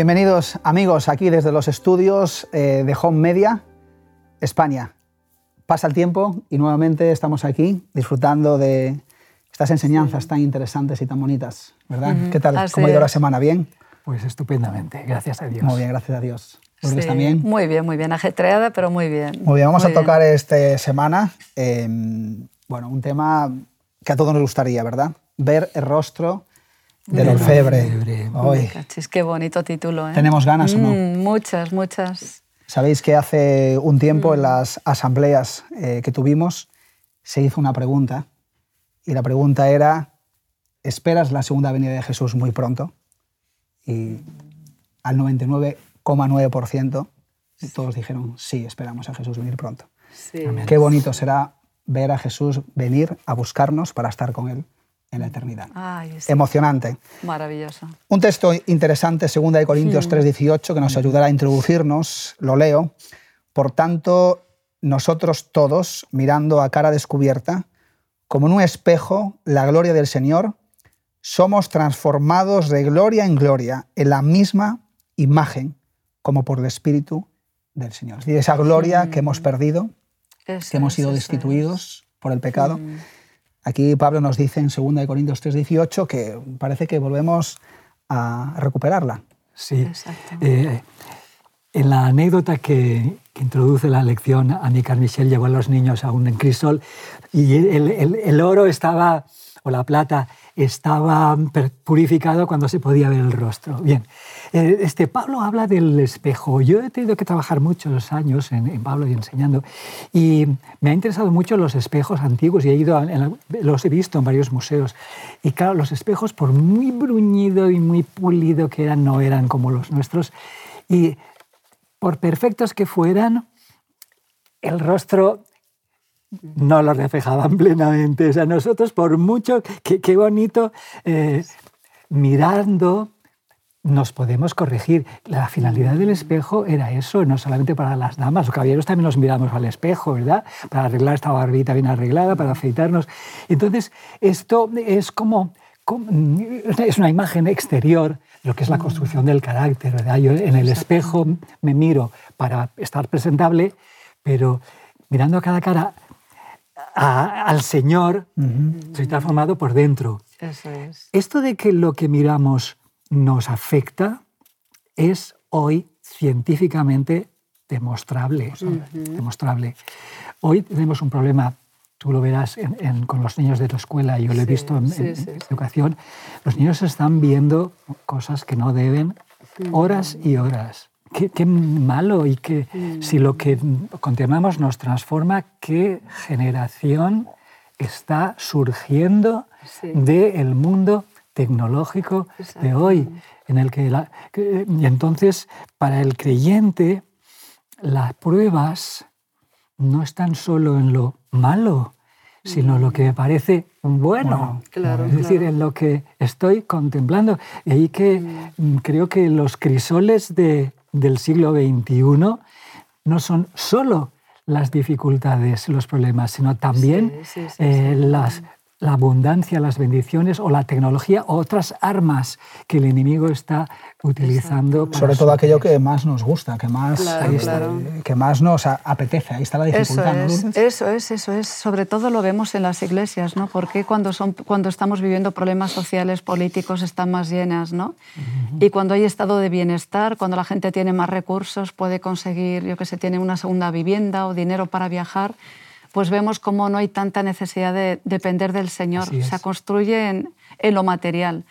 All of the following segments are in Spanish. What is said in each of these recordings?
Bienvenidos amigos aquí desde los estudios eh, de Home Media, España. Pasa el tiempo y nuevamente estamos aquí disfrutando de estas enseñanzas tan interesantes y tan bonitas, ¿verdad? ¿Qué tal? ¿Cómo ha ido la semana? ¿Bien? Pues estupendamente, gracias a Dios. Muy bien, gracias a Dios. ¿Lourdes también? Muy bien, muy bien, ajetreada, pero muy bien. Muy bien, vamos a tocar esta semana em, bueno, un tema que a todos nos gustaría, ¿verdad? Ver el rostro del orfebre. Hoy. Qué bonito título. ¿eh? ¿Tenemos ganas o no? Mm, muchas, muchas. Sabéis que hace un tiempo en mm. las asambleas eh, que tuvimos se hizo una pregunta y la pregunta era, ¿esperas la segunda venida de Jesús muy pronto? Y al 99,9% todos dijeron, sí, esperamos a Jesús venir pronto. Qué bonito será ver a Jesús venir a buscarnos para estar con Él en la eternidad. Emocionante. Maravilloso. Un texto interesante, 2 Corintios 3:18, que nos ayudará a introducirnos, lo leo. Por tanto, nosotros todos, mirando a cara descubierta, como en un espejo, la gloria del Señor, somos transformados de gloria en gloria, en la misma imagen, como por el Espíritu del Señor. Es decir, esa gloria que hemos perdido, que hemos sido destituidos por el pecado. Mm. Aquí Pablo nos dice en 2 Corintios 3:18 que parece que volvemos a recuperarla. Sí. Eh, en la anécdota que, introduce la lección, Annie Carmichel llevó a los niños a un crisol y el oro estaba, o la plata, estaba purificado cuando se podía ver el rostro. Bien, este, Pablo habla del espejo. Yo he tenido que trabajar muchos años en, Pablo y enseñando, y me ha interesado mucho los espejos antiguos y he ido los he visto en varios museos. Y claro, los espejos, por muy bruñido y muy pulido que eran, no eran como los nuestros. Y por perfectos que fueran, el rostro no lo reflejaban plenamente. O sea, nosotros, por mucho, qué, bonito, eh, mirando, nos podemos corregir. La finalidad del espejo era eso, no solamente para las damas, los caballeros también nos miramos al espejo, ¿verdad? Para arreglar esta barbita bien arreglada, para afeitarnos. Entonces, esto es como, es una imagen exterior de lo que es la construcción del carácter, ¿verdad? Yo en el espejo me miro para estar presentable, pero mirando a cada cara al Señor, se está formado por dentro. Eso es. Esto de que lo que miramos nos afecta es hoy científicamente demostrable. demostrable. Hoy tenemos un problema, tú lo verás con los niños de tu escuela, yo lo he visto en, educación, los niños están viendo cosas que no deben horas y horas qué, malo y que mm. si lo que contemplamos nos transforma, qué generación está surgiendo del mundo tecnológico de hoy, en el que, y entonces para el creyente las pruebas no están solo en lo malo, sino en lo que me parece bueno, es decir, en lo que estoy contemplando. Y ahí que mm. creo que los crisoles de, del siglo XXI no son solo las dificultades, los problemas, sino también eh, las, la abundancia, las bendiciones o la tecnología o otras armas que el enemigo está utilizando. Sobre todo aquello que más nos gusta, que más, que más nos apetece. Ahí está la dificultad. Eso es, eso es, eso es. Sobre todo lo vemos en las iglesias, ¿no? Porque cuando, son, cuando estamos viviendo problemas sociales, políticos, están más llenas, ¿no? Y cuando hay estado de bienestar, cuando la gente tiene más recursos, puede conseguir, yo que sé, tiene una segunda vivienda o dinero para viajar, pues vemos cómo no hay tanta necesidad de depender del Señor. Se construye en, lo material.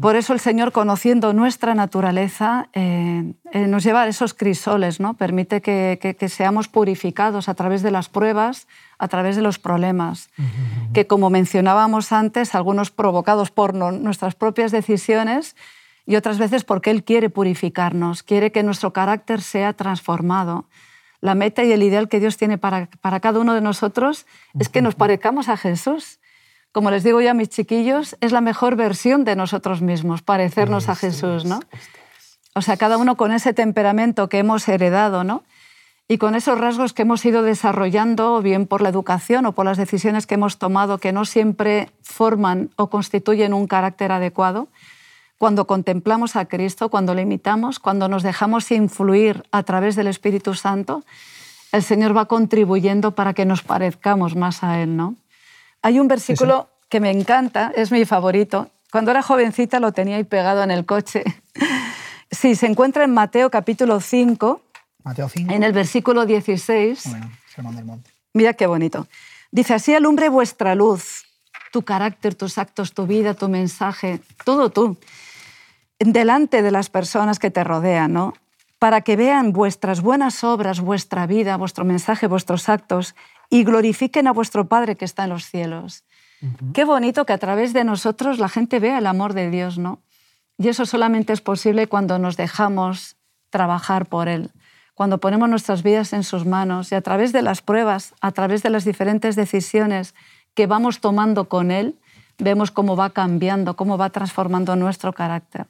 Por eso el Señor, conociendo nuestra naturaleza, eh, eh, nos lleva a esos crisoles, ¿no? permite que, seamos purificados a través de las pruebas, a través de los problemas, que como mencionábamos antes, algunos provocados por nuestras propias decisiones y otras veces porque Él quiere purificarnos, quiere que nuestro carácter sea transformado la meta y el ideal que Dios tiene para, para cada uno de nosotros es que nos parezcamos a Jesús. Como les digo ya a mis chiquillos, es la mejor versión de nosotros mismos, parecernos a Jesús, ¿no? O sea, cada uno con ese temperamento que hemos heredado, ¿no? Y con esos rasgos que hemos ido desarrollando, bien por la educación o por las decisiones que hemos tomado, que no siempre forman o constituyen un carácter adecuado, cuando contemplamos a Cristo, cuando le imitamos, cuando nos dejamos influir a través del Espíritu Santo, el Señor va contribuyendo para que nos parezcamos más a Él, ¿no? Hay un versículo que me encanta, es mi favorito. Cuando era jovencita lo tenía ahí pegado en el coche. Sí, se encuentra en Mateo capítulo 5, Mateo 5. en el versículo 16. Bueno, Sermón del Monte. Mira qué bonito. Dice, así alumbre vuestra luz, tu carácter, tus actos, tu vida, tu mensaje, todo tú, delante de las personas que te rodean, ¿no? Para que vean vuestras buenas obras, vuestra vida, vuestro mensaje, vuestros actos y glorifiquen a vuestro Padre que está en los cielos. Qué bonito que a través de nosotros la gente vea el amor de Dios, ¿no? Y eso solamente es posible cuando nos dejamos trabajar por Él, cuando ponemos nuestras vidas en sus manos y a través de las pruebas, a través de las diferentes decisiones que vamos tomando con Él, vemos cómo va cambiando, cómo va transformando nuestro carácter.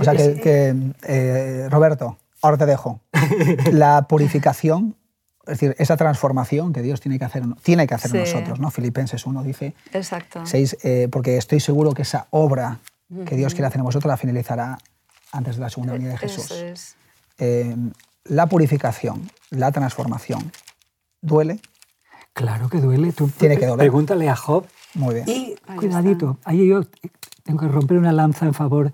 O sea que, que, eh, Roberto, ahora te dejo. La purificación, es decir, esa transformación que Dios tiene que hacer, tiene que hacer en Sí. nosotros, ¿no? Filipenses 1 dice, Exacto. seis, eh, porque estoy seguro que esa obra que Dios quiere hacer en vosotros la finalizará antes de la segunda venida de Jesús. Eso es. Eh, la purificación, la transformación, ¿duele? Claro que duele. Tú Tiene que doler. Pregúntale a Job. Muy bien. Y Ahí cuidadito, ahí yo tengo que romper una lanza en favor.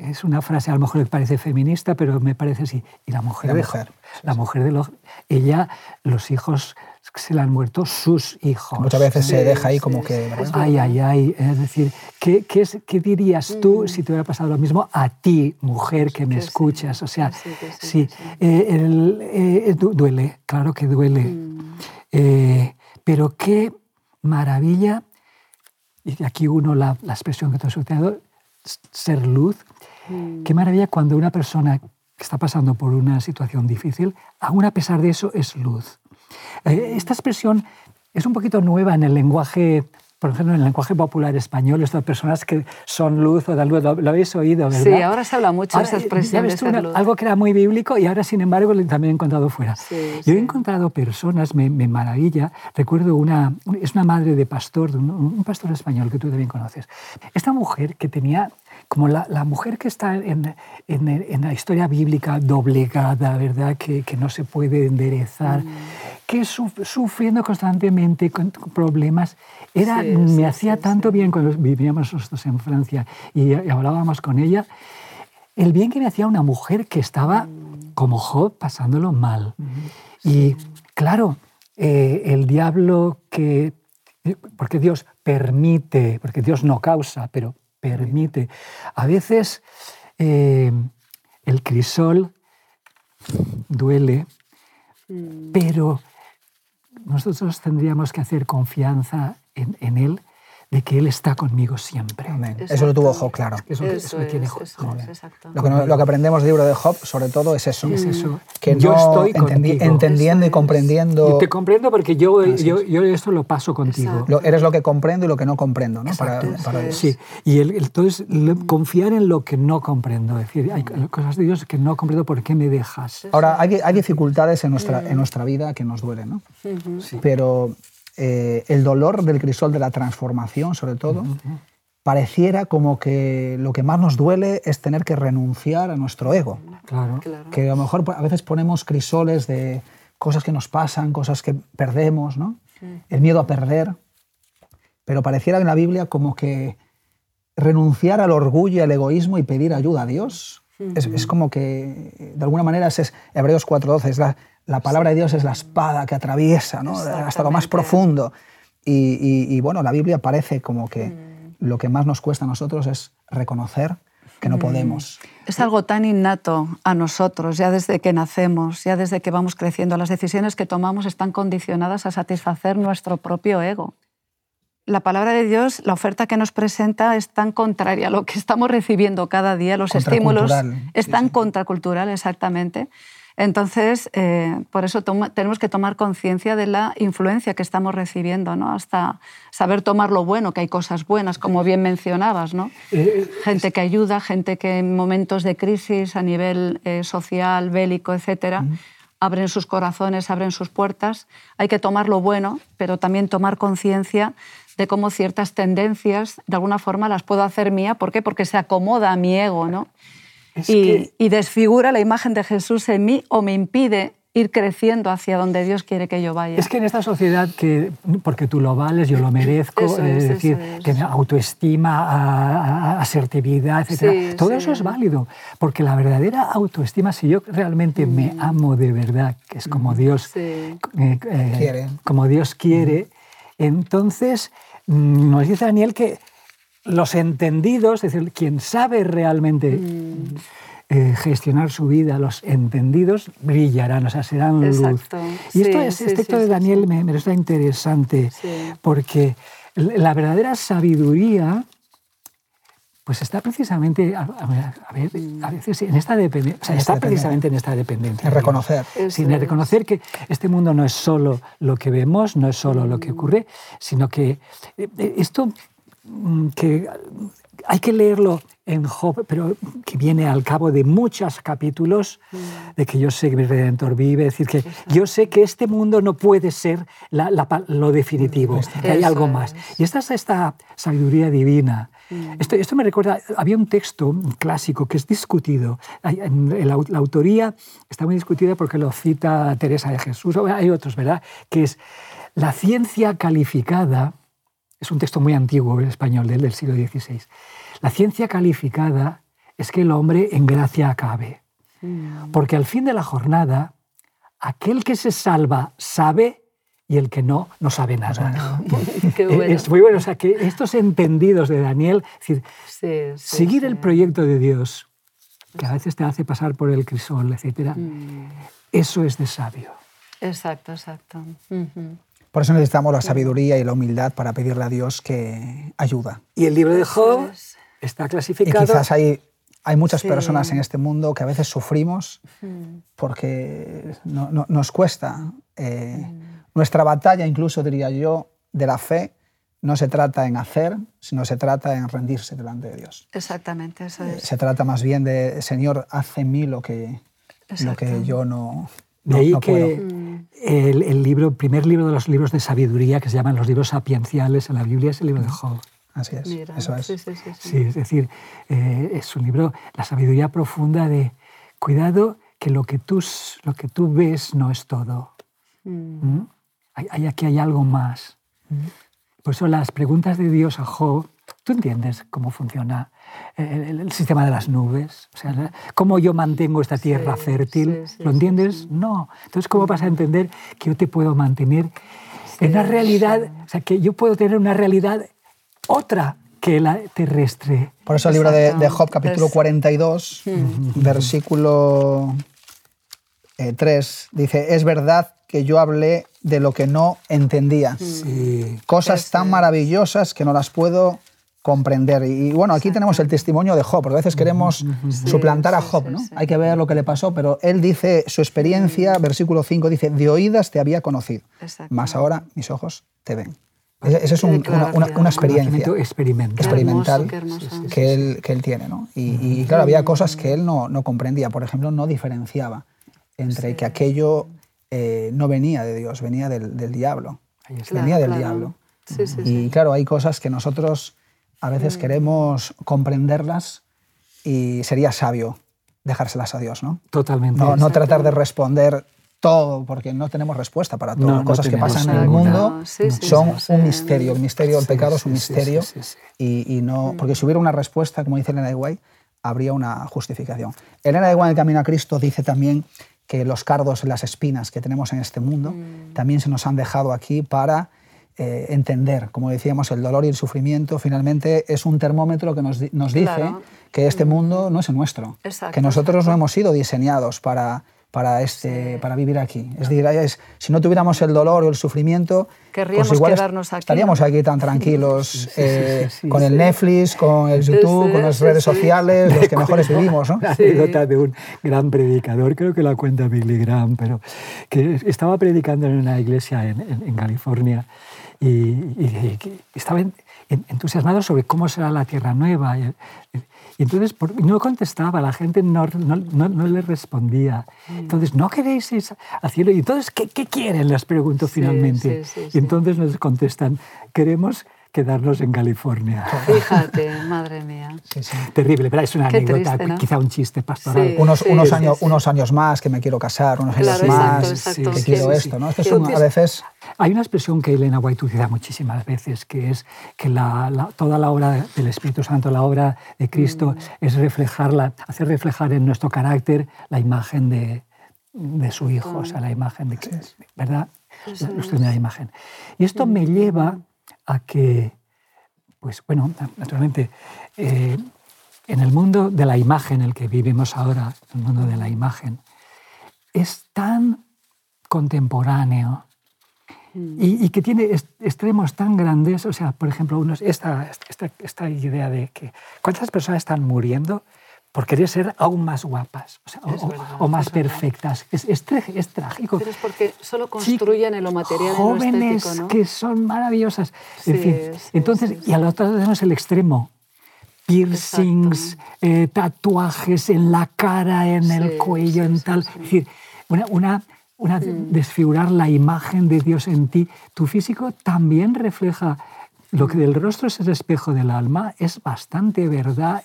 Es una frase a lo mejor que parece feminista, pero me parece así. Y la mujer La de mujer, la mujer de los, ella, los hijos se le han muerto sus hijos. Muchas veces se deja ahí sí, como que... ¿verdad? Ay, ay, ay. Es decir, ¿qué, qué, es- qué dirías tú si te hubiera pasado lo mismo a ti, mujer que me Que sí, escuchas? O sea, que sí, que sí, sí, que sí. eh, el- eh, du- duele, claro que duele. Mm. Eh, pero qué maravilla, y aquí uno la, la expresión que tú has utilizado, s- ser luz. Mm. Qué maravilla cuando una persona que está pasando por una situación difícil, aún a pesar de eso, es luz. Eh, esta expresión es un poquito nueva en el lenguaje, por ejemplo, en el lenguaje popular español, estas personas que son luz o dan luz, lo, lo habéis oído, ¿verdad? Sí, ahora se habla mucho de esa Ahora, eh, expresión de ves tú, ser una- luz. algo que era muy bíblico y ahora, sin embargo, también he encontrado fuera. Sí, Yo he sí. encontrado personas, me, me maravilla, recuerdo una, es una madre de pastor, de un, un pastor español que tú también conoces. Esta mujer que tenía, como la, la mujer que está en, en- en la historia bíblica doblegada, ¿verdad? Que, que no se puede enderezar, Mm. que suf- sufriendo constantemente con, problemas. Era, Sí, me sí, hacía sí, tanto bien cuando vivíamos nosotros en Francia y, y hablábamos con ella el bien que me hacía una mujer que estaba como Job pasándolo mal. Y claro, eh, el diablo que... Porque Dios permite, porque Dios no causa, pero permite. A veces eh, el crisol duele, pero nosotros tendríamos que hacer confianza en, en Él, de que Él está conmigo siempre. Amén. Eso lo tuvo Job, claro. Eso, Eso eso me tiene es, Job. eso es. Lo que, no- lo que aprendemos del libro de Job, sobre todo, es eso. Es eso. Que yo no estoy entendi- entendiendo y es. comprendiendo... Y te comprendo porque yo, yo, es. yo esto lo paso contigo. Lo- eres lo que comprendo y lo que no comprendo, ¿no? Para, para. Sí, y el, entonces lo- confiar en lo que no comprendo. Es decir, hay cosas de Dios que no comprendo, ¿por qué me dejas? Ahora, hay, hay dificultades en nuestra, en nuestra vida que nos duelen, ¿no? Pero eh, el dolor del crisol de la transformación, sobre todo, pareciera como que lo que más nos duele es tener que renunciar a nuestro ego. Claro. Claro. Que a lo mejor a veces ponemos crisoles de cosas que nos pasan, cosas que perdemos, ¿no? El miedo a perder. Pero pareciera en la Biblia como que renunciar al orgullo y al egoísmo y pedir ayuda a Dios. es, es como que, de alguna manera, ese es Hebreos 4.12, es la, la palabra de Dios es la espada que atraviesa ¿no? hasta lo más profundo. Y, y- y, bueno, la Biblia parece como que lo que más nos cuesta a nosotros es reconocer que no podemos. Es algo tan innato a nosotros, ya desde que nacemos, ya desde que vamos creciendo. Las decisiones que tomamos están condicionadas a satisfacer nuestro propio ego. La palabra de Dios, la oferta que nos presenta es tan contraria a lo que estamos recibiendo cada día, los estímulos es sí, tan sí. contracultural, exactamente. Entonces, eh, por eso toma- tenemos que tomar conciencia de la influencia que estamos recibiendo, ¿no? hasta saber tomar lo bueno, que hay cosas buenas, como bien mencionabas. ¿no? Eh, gente que ayuda, gente que en momentos de crisis a nivel eh, social, bélico, etcétera, abren sus corazones, abren sus puertas. Hay que tomar lo bueno, pero también tomar conciencia de cómo ciertas tendencias, de alguna forma, las puedo hacer mía. ¿Por qué? Porque se acomoda a mi ego, ¿no? Y, y, desfigura la imagen de Jesús en mí o me impide ir creciendo hacia donde Dios quiere que yo vaya. Es que en esta sociedad que, porque tú lo vales, yo lo merezco, es, decir, que autoestima, asertividad, etc. todo eso es válido, porque la verdadera autoestima, si yo realmente me mm. amo de verdad, que es como mm. Dios, eh, eh, quiere. Como Dios quiere, entonces mm, nos dice Daniel que los entendidos, es decir, quien sabe realmente eh, gestionar su vida, los entendidos brillarán, o sea, serán luz. Y esto, es, este texto de Daniel me, me resulta interesante porque la verdadera sabiduría pues está precisamente, a, ver, a veces en esta dependencia, o sea, está precisamente en esta dependencia. En reconocer. Sin reconocer que este mundo no es solo lo que vemos, no es solo lo que mm. ocurre, sino que eh, esto mm, que hay que leerlo en Job, pero que viene al cabo de muchos capítulos, mm. de que yo sé que mi Redentor vive, es decir, que yo sé que este mundo no puede ser lo definitivo, que hay algo más. Y esta es esta sabiduría divina. Mm. Esto, esto, me recuerda, había un texto clásico que es discutido. La, autoría está muy discutida porque lo cita Teresa de Jesús, hay otros, ¿verdad? Que es la ciencia calificada, es un texto muy antiguo en español del siglo XVI la ciencia calificada es que el hombre en gracia acabe. Mm. Porque al fin de la jornada, aquel que se salva sabe y el que no, no sabe nada. Es muy bueno. O sea, que estos entendidos de Daniel, decir, seguir el proyecto de Dios, que a veces te hace pasar por el crisol, etc., mm. eso es de sabio. Exacto, exacto. Por eso necesitamos la sabiduría y la humildad para pedirle a Dios que ayuda. Y el libro de Job está clasificado. Y quizás hay, hay muchas personas en este mundo que a veces sufrimos porque no, nos cuesta. Eh, nuestra batalla, incluso diría yo, de la fe, no se trata en hacer, sino se trata en rendirse delante de Dios. Exactamente, eso es. Se trata más bien de, Señor, haz en mí lo que, lo que yo no, de ahí que el, el, libro, primer libro de los libros de sabiduría, que se llaman los libros sapienciales en la Biblia, es el libro de Job. Así es, eso es. Sí, es decir, eh, es un libro, la sabiduría profunda de cuidado que lo que tú, lo que tú ves no es todo. Mm. ¿Mm? Hay, aquí hay algo más. Mm. Por eso las preguntas de Dios a Job, tú entiendes cómo funciona el, sistema de las nubes, o sea, cómo yo mantengo esta tierra fértil, ¿lo entiendes? No. Entonces, ¿cómo vas a entender que yo te puedo mantener en una realidad, o sea, que yo puedo tener una realidad otra que la terrestre. Por eso el libro de, Job, capítulo 42, versículo 3, eh, dice, es verdad que yo hablé de lo que no entendía. Cosas tan maravillosas que no las puedo comprender. Y bueno, aquí tenemos el testimonio de Job, porque a veces queremos suplantar a Job, ¿no? Hay que ver lo que le pasó, pero él dice su experiencia, versículo 5, dice, de oídas te había conocido, más ahora mis ojos te ven. Esa es una, experiencia experimental que, él, que él tiene. ¿no? Y, claro, había cosas que él no, no comprendía. Por ejemplo, no diferenciaba entre que aquello eh, no venía de Dios, venía del, del diablo. venía del diablo. y claro, hay cosas que nosotros a veces mm. queremos comprenderlas y sería sabio dejárselas a Dios, ¿no? Totalmente. No, no tratar de responder todo, porque no tenemos respuesta para todo. Cosas que pasan en el mundo son un misterio. El misterio del pecado es un misterio. Y, no, mm. porque si hubiera una respuesta, como dice Elena de Guay, habría una justificación. Elena de Guay en el Camino a Cristo dice también que los cardos, las espinas que tenemos en este mundo, mm. también se nos han dejado aquí para eh, entender, como decíamos, el dolor y el sufrimiento finalmente es un termómetro que nos, nos dice que este mm. mundo no es el nuestro, que nosotros no hemos sido diseñados para para, este, para vivir aquí. Es decir, es, si no tuviéramos el dolor o el sufrimiento, pues igual quedarnos aquí, estaríamos aquí tan tranquilos eh, con el Netflix, con el YouTube, con las redes sociales, los que mejores vivimos. ¿no? Una anécdota de un gran predicador, creo que la cuenta Billy Graham, pero que estaba predicando en una iglesia en, en, California y, y- y estaba en- en- entusiasmado sobre cómo será la tierra nueva. Y, y entonces por- no contestaba, la gente no, no, no- no le respondía. Entonces, ¿no queréis ir al cielo? Y entonces, ¿qué, qué quieren? Les pregunto Sí, finalmente. sí, sí, y entonces nos contestan, queremos quedarnos en California. Fíjate, madre mía. Sí, sí. Terrible, pero es una Qué anécdota, triste, ¿no? quizá un chiste pastoral. Sí. Unos, unos, sí, años, sí. unos años más que me quiero casar, unos años Claro, más exacto, exacto. que Sí, quiero sí, esto. ¿no? Esto es Sí, un- sí. a veces Hay una expresión que Elena White utiliza muchísimas veces, que es que la- la- toda la obra del Espíritu Santo, la obra de Cristo, Mm. es reflejarla, hacer reflejar en nuestro carácter la imagen de, de su Hijo, o sea, la imagen de Cristo, ¿verdad? La- imagen. Y esto me lleva a que, pues bueno, naturalmente, eh, en el mundo de la imagen, el que vivimos ahora, el mundo de la imagen, es tan contemporáneo y, y que tiene extremos tan grandes, o sea, por ejemplo, unos, esta, esta, esta idea de que cuántas personas están muriendo por querer ser aún más guapas o, sea, o- verdad, o más es perfectas. Es, es, es trágico. Pero es porque solo Sí, construyen en lo material, en lo jóvenes estético, ¿no? que son maravillosas. en Sí, fin, sí, entonces, sí, y al otro lado tenemos el extremo. Piercings, eh, tatuajes en la cara, en el Sí, cuello, sí, en sí, tal. sí. Es decir, una, una, una desfigurar la imagen de Dios en ti. Tu físico también refleja lo que del rostro es el espejo del alma, es bastante verdad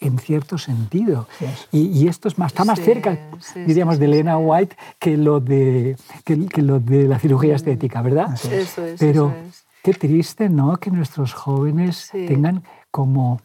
en cierto sentido. Y, y esto es más, está más Sí, cerca, sí, diríamos, sí, de sí, Elena White que lo de, que, que lo de la cirugía estética, ¿verdad? Así es. Eso es, Pero eso es. qué triste, ¿no? Que nuestros jóvenes Sí. tengan como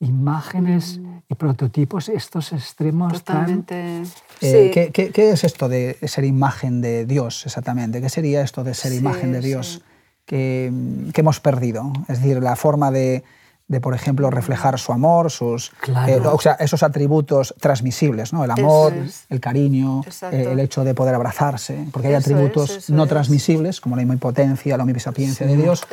imágenes y prototipos estos extremos tan... Totalmente. Eh, Sí. ¿qué, qué, qué es esto de ser imagen de Dios exactamente? ¿Qué sería esto de ser Sí, imagen de sí. Dios que, que hemos perdido? Es decir, la forma de, de, por ejemplo, reflejar su amor, sus, Claro. eh, o sea, esos atributos transmisibles, ¿no? El amor, es. el cariño, eh, el hecho de poder abrazarse, porque hay Eso atributos no es. transmisibles, como la omnipotencia, la omnisapiencia de Dios,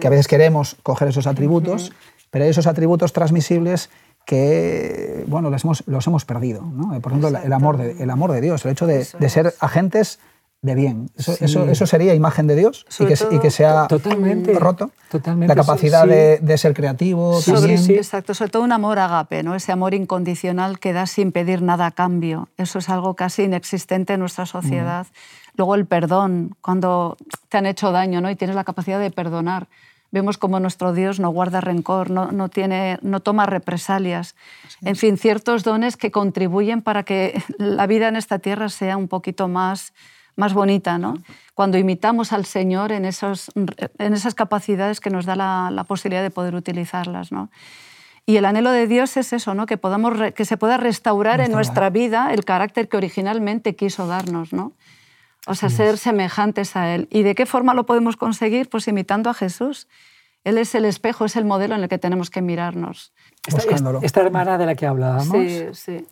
que a veces queremos coger esos atributos, pero hay esos atributos transmisibles que bueno, los hemos, los hemos perdido. ¿no? Por ejemplo, el- amor, de, el amor de Dios, el hecho de, de ser es. agentes de bien. Eso, Sí. eso, eso sería imagen de Dios y que, y que sea Totalmente. roto. Totalmente, La capacidad sí. de, de ser creativo Sí, también. Exacto, sobre todo un amor agape, ¿no? ese amor incondicional que da sin pedir nada a cambio. Eso es algo casi inexistente en nuestra sociedad. Luego el perdón, cuando te han hecho daño ¿no? y tienes la capacidad de perdonar. Vemos como nuestro Dios no guarda rencor, no, no, tiene, no toma represalias. En fin, ciertos dones que contribuyen para que la vida en esta tierra sea un poquito más, más bonita, ¿no? Cuando imitamos al Señor en, esos, en esas capacidades que nos da la, la posibilidad de poder utilizarlas, ¿no? Y el anhelo de Dios es eso, ¿no? que, podamos re- que se pueda restaurar en nuestra vida el carácter que originalmente quiso darnos, ¿no? O sea, ser semejantes a Él. ¿Y de qué forma lo podemos conseguir? Pues imitando a Jesús. Él es el espejo, es el modelo en el que tenemos que mirarnos. Esta, Buscándolo. esta hermana de la que hablábamos, Sí, sí,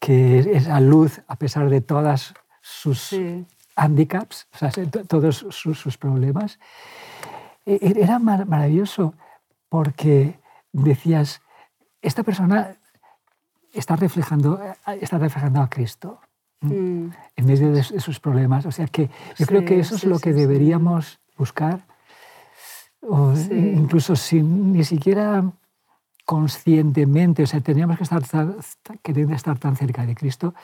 que es- es la luz a pesar de todas sus sí. handicaps, o sea, to- todos sus, sus problemas, e- e- era mar- maravilloso porque decías, esta persona está reflejando, está reflejando a Cristo Mm. en medio de, de sus problemas. O sea que yo creo que eso es lo que deberíamos buscar, o incluso sin ni siquiera conscientemente, o sea, teníamos que estar tan, querer estar tan cerca de Cristo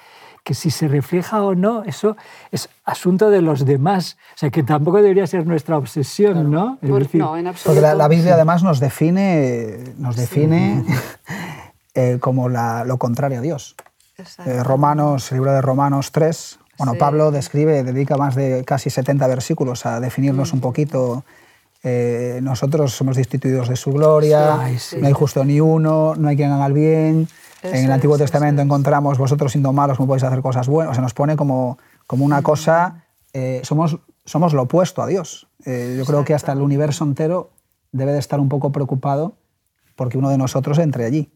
que si se refleja o no, eso es asunto de los demás. O sea, que tampoco debería ser nuestra obsesión, ¿no? Es Por- decir, no, en Porque la, la Biblia además nos define, nos define eh, como la- lo contrario a Dios. Eh, Romanos, el libro de Romanos 3, bueno, Sí. Pablo describe, dedica más de casi 70 versículos a definirnos un poquito. Eh, nosotros somos destituidos de su gloria, Ay, sí. no hay justo ni uno, no hay quien haga el bien. en el Eso Antiguo es, eso Testamento es. encontramos, vosotros siendo malos, ¿cómo podéis hacer cosas buenas? O sea, nos pone como, como una cosa, eh, somos, somos lo opuesto a Dios. Eh, yo creo que hasta el universo entero debe de estar un poco preocupado porque uno de nosotros entre allí.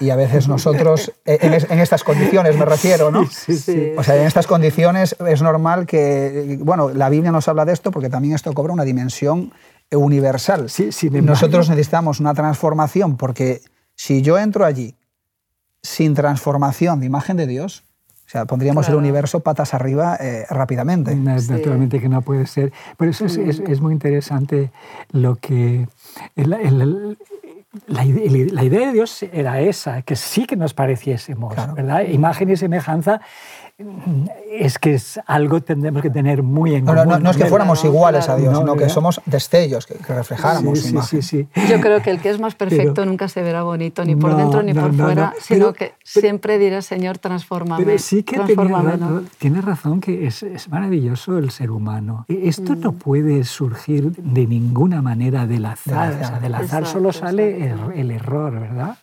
Y a veces nosotros, eh, en, es- en estas condiciones me refiero, ¿no? Sí, sí. O sea, en estas condiciones es normal que, bueno, la Biblia nos habla de esto porque también esto cobra una dimensión universal. Sí, embargo- Nosotros necesitamos una transformación porque si yo entro allí sin transformación de imagen de Dios, sea, pondríamos el universo patas arriba eh, rápidamente. Naturalmente que no puede ser. Por eso es, es, muy interesante lo que... la, idea de Dios era esa, que sí que nos pareciésemos, ¿verdad? Imagen y semejanza es que es algo que tendremos que tener muy en cuenta. No, es que fuéramos iguales a Dios, sino que somos destellos, que, reflejáramos sí, sí, sí, Yo creo que el que es más perfecto nunca se verá bonito, ni por dentro ni por fuera, sino que siempre dirá, Señor, transfórmame. Pero sí que tiene, razón que es, es, maravilloso el ser humano. E, esto no mm. puede surgir de ninguna manera del azar. O sea, del azar solo sale el, el error, ¿verdad?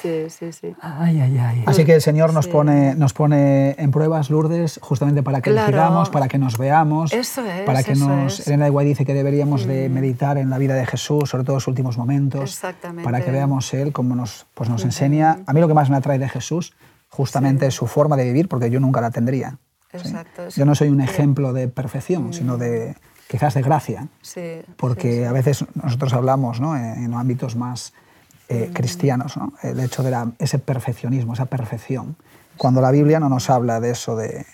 Sí, sí, sí. Ay, ay, ay. Así que el Señor nos, pone, nos pone en pruebas, Lourdes, justamente para que claro. para que nos veamos. Eso es. Para que nos. Elena de Guay dice que deberíamos de meditar en la vida de Jesús, sobre todo en sus últimos momentos. Exactamente. Para que veamos Él cómo nos, pues nos enseña. A mí lo que más me atrae de Jesús, justamente es su forma de vivir, porque yo nunca la tendría. Exacto. Yo no soy un ejemplo de perfección, sino de quizás de gracia. Sí, porque a veces nosotros hablamos ¿no? en ámbitos más eh, cristianos, ¿no? el hecho de ese perfeccionismo, esa perfección. Cuando la Biblia no nos habla de eso, de,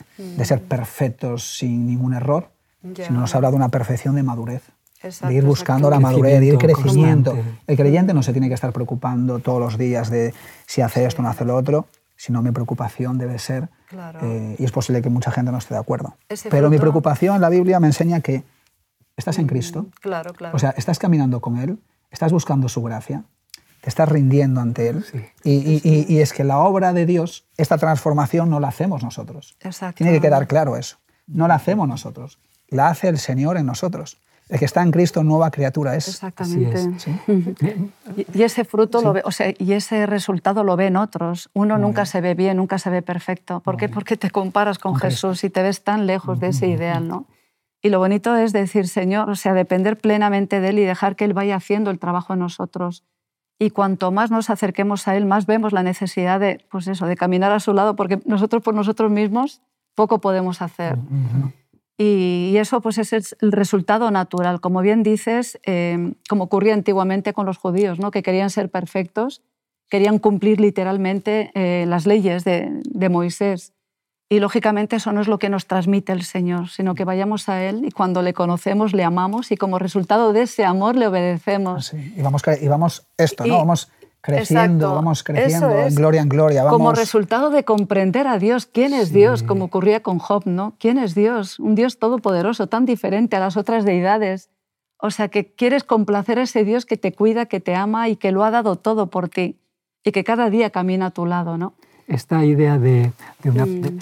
ser mm. perfectos sin ningún error, sino nos habla de una perfección de madurez. de ir buscando la madurez, de ir crecimiento. El creyente no se tiene que estar preocupando todos los días de si hace esto o no hace lo otro, sino mi preocupación debe ser, eh, y es posible que mucha gente no esté de acuerdo, pero mi preocupación, la Biblia me enseña que estás en Cristo, claro, claro. o sea, estás caminando con Él, estás buscando su gracia, te estás rindiendo ante Él. Y, es que la obra de Dios, esta transformación no la hacemos nosotros. Tiene que quedar claro eso. No la hacemos nosotros, la hace el Señor en nosotros. El que está en Cristo, nueva criatura es. Exactamente. Y, ese fruto lo ve, o sea, y ese resultado lo ven otros. Uno nunca se ve bien, nunca se ve perfecto. ¿Por qué? Porque te comparas con, Jesús y te ves tan lejos de ese ideal, ¿no? Y lo bonito es decir, Señor, o sea, depender plenamente de Él y dejar que Él vaya haciendo el trabajo en nosotros y cuanto más nos acerquemos a Él, más vemos la necesidad de, pues eso, de caminar a su lado, porque nosotros por nosotros mismos poco podemos hacer. y, eso pues es el resultado natural. Como bien dices, eh, como ocurría antiguamente con los judíos, ¿no? que querían ser perfectos, querían cumplir literalmente eh, las leyes de, de Moisés. Y lógicamente eso no es lo que nos transmite el Señor, sino que vayamos a Él y cuando le conocemos le amamos y como resultado de ese amor le obedecemos. Ah, y, vamos, y vamos esto, ¿no? Vamos creciendo, vamos creciendo en gloria en gloria. Como resultado de comprender a Dios, quién es Dios, como ocurría con Job, ¿no? ¿Quién es Dios? Un Dios todopoderoso, tan diferente a las otras deidades. O sea, que quieres complacer a ese Dios que te cuida, que te ama y que lo ha dado todo por ti y que cada día camina a tu lado, ¿no? Esta idea de, una... Mm de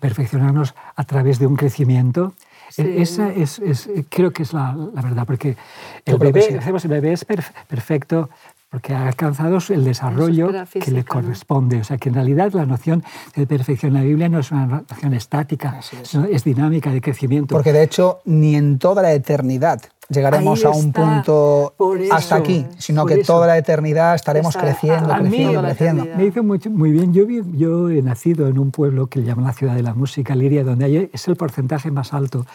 perfeccionarnos a través de un crecimiento. E-, esa es, creo que es la, verdad, porque el bebé, el bebé es perfecto porque ha alcanzado el desarrollo que le corresponde. O sea, que en realidad la noción de perfección en la Biblia no es una noción estática, es. es dinámica de crecimiento. Porque de hecho, ni en toda la eternidad llegaremos a un punto hasta aquí, sino que toda la eternidad estaremos creciendo, creciendo, creciendo. Me hizo muy, muy bien. Yo, yo he nacido en un pueblo que le llaman la ciudad de la música, Liria, donde hay, es el porcentaje más alto,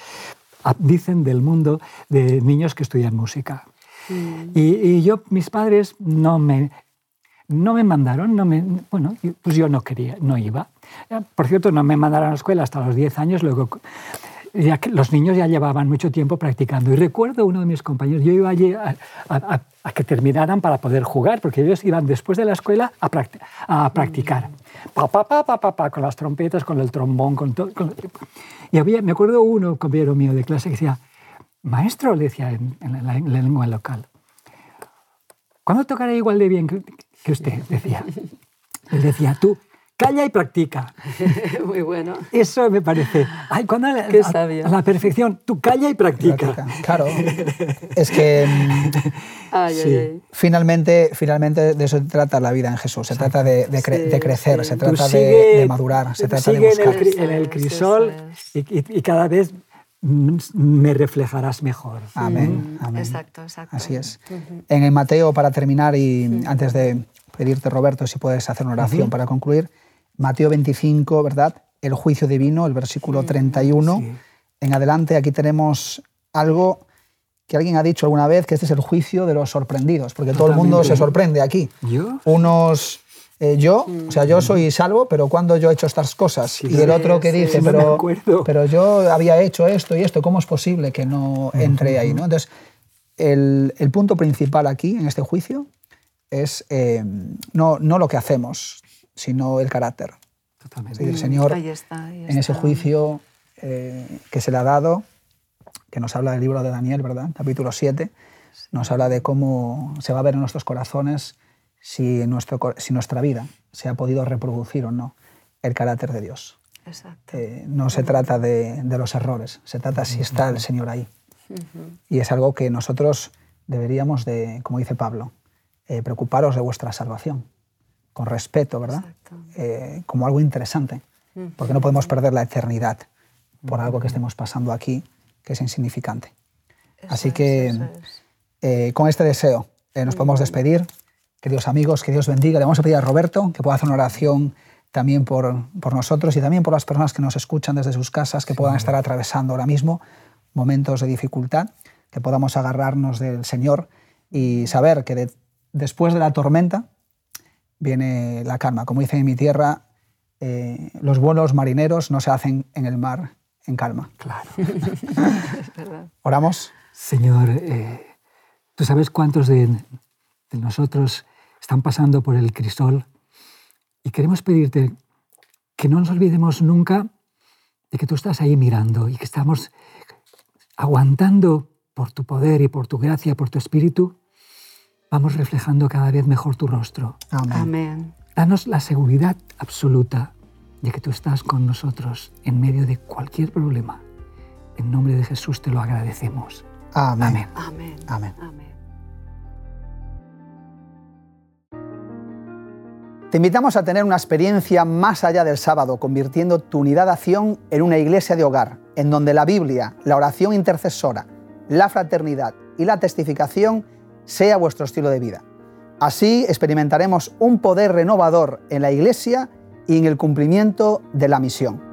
dicen, del mundo de niños que estudian música. Mm. Y, yo, mis padres no me, no me mandaron, no me, bueno, pues yo no quería, no iba. Por cierto, no me mandaron a la escuela hasta los 10 años, luego ya que los niños ya llevaban mucho tiempo practicando. Y recuerdo uno de mis compañeros, yo iba allí a, que terminaran para poder jugar, porque ellos iban después de la escuela a, a practicar. Pa, pa, pa, pa, pa, con las trompetas, con el trombón, con todo. Y había, me acuerdo uno, compañero mío de clase, que decía, maestro, le decía en, la, lengua local, ¿cuándo tocará igual de bien que, que usted? Decía. Él decía, tú, calla y practica. Muy bueno. Eso me parece. Ay, cuando a, a, la perfección, tú calla y practica. Claro. es que ay, Finalmente, finalmente de eso se trata la vida en Jesús. Se trata de, de, crecer, se trata de, madurar, se trata de buscar. En el, en el crisol y, y, cada vez me reflejarás mejor. Amén. Mm, amén. Exacto, exacto. Así es. En el Mateo, para terminar y antes de pedirte, Roberto, si puedes hacer una oración para concluir, Mateo 25, ¿verdad? El juicio divino, el versículo 31. En adelante aquí tenemos algo que alguien ha dicho alguna vez, que este es el juicio de los sorprendidos, porque todo el mundo se sorprende aquí. ¿Yo? Unos eh, yo, o sea, yo soy salvo, pero cuando yo he hecho estas cosas? y el otro que dice, pero, pero yo había hecho esto y esto, ¿cómo es posible que no entre ahí? ¿no? Entonces, el, el, punto principal aquí, en este juicio, es eh, no, no lo que hacemos, sino el carácter. Totalmente. el Señor, en ese juicio eh, que se le ha dado, que nos habla del libro de Daniel, ¿verdad? Capítulo 7, nos habla de cómo se va a ver en nuestros corazones si, nuestro, si nuestra vida se ha podido reproducir o no el carácter de Dios. Eh, no se trata de, de, los errores, se trata si está el Señor ahí. Y es algo que nosotros deberíamos de, como dice Pablo, eh, preocuparos de vuestra salvación, con respeto, ¿verdad? Eh, como algo interesante, porque no podemos perder la eternidad por algo que estemos pasando aquí que es insignificante. Así que con este deseo nos podemos despedir queridos amigos, que Dios bendiga. Le vamos a pedir a Roberto que pueda hacer una oración también por, por nosotros y también por las personas que nos escuchan desde sus casas, que puedan estar atravesando ahora mismo momentos de dificultad, que podamos agarrarnos del Señor y saber que después de la tormenta viene la calma. Como dice en mi tierra, eh, los vuelos marineros no se hacen en el mar en calma. Claro. ¿Oramos? Señor, eh, tú sabes cuántos de, de nosotros están pasando por el crisol y queremos pedirte que no nos olvidemos nunca de que tú estás ahí mirando y que estamos aguantando por tu poder y por tu gracia, por tu espíritu, vamos reflejando cada vez mejor tu rostro. Amén. Danos la seguridad absoluta de que tú estás con nosotros en medio de cualquier problema. En nombre de Jesús te lo agradecemos. Amén. Amén. Amén. Amén. Te invitamos a tener una experiencia más allá del sábado, convirtiendo tu unidad de acción en una iglesia de hogar, en donde la Biblia, la oración intercesora, la fraternidad y la testificación sea vuestro estilo de vida. Así experimentaremos un poder renovador en la iglesia y en el cumplimiento de la misión.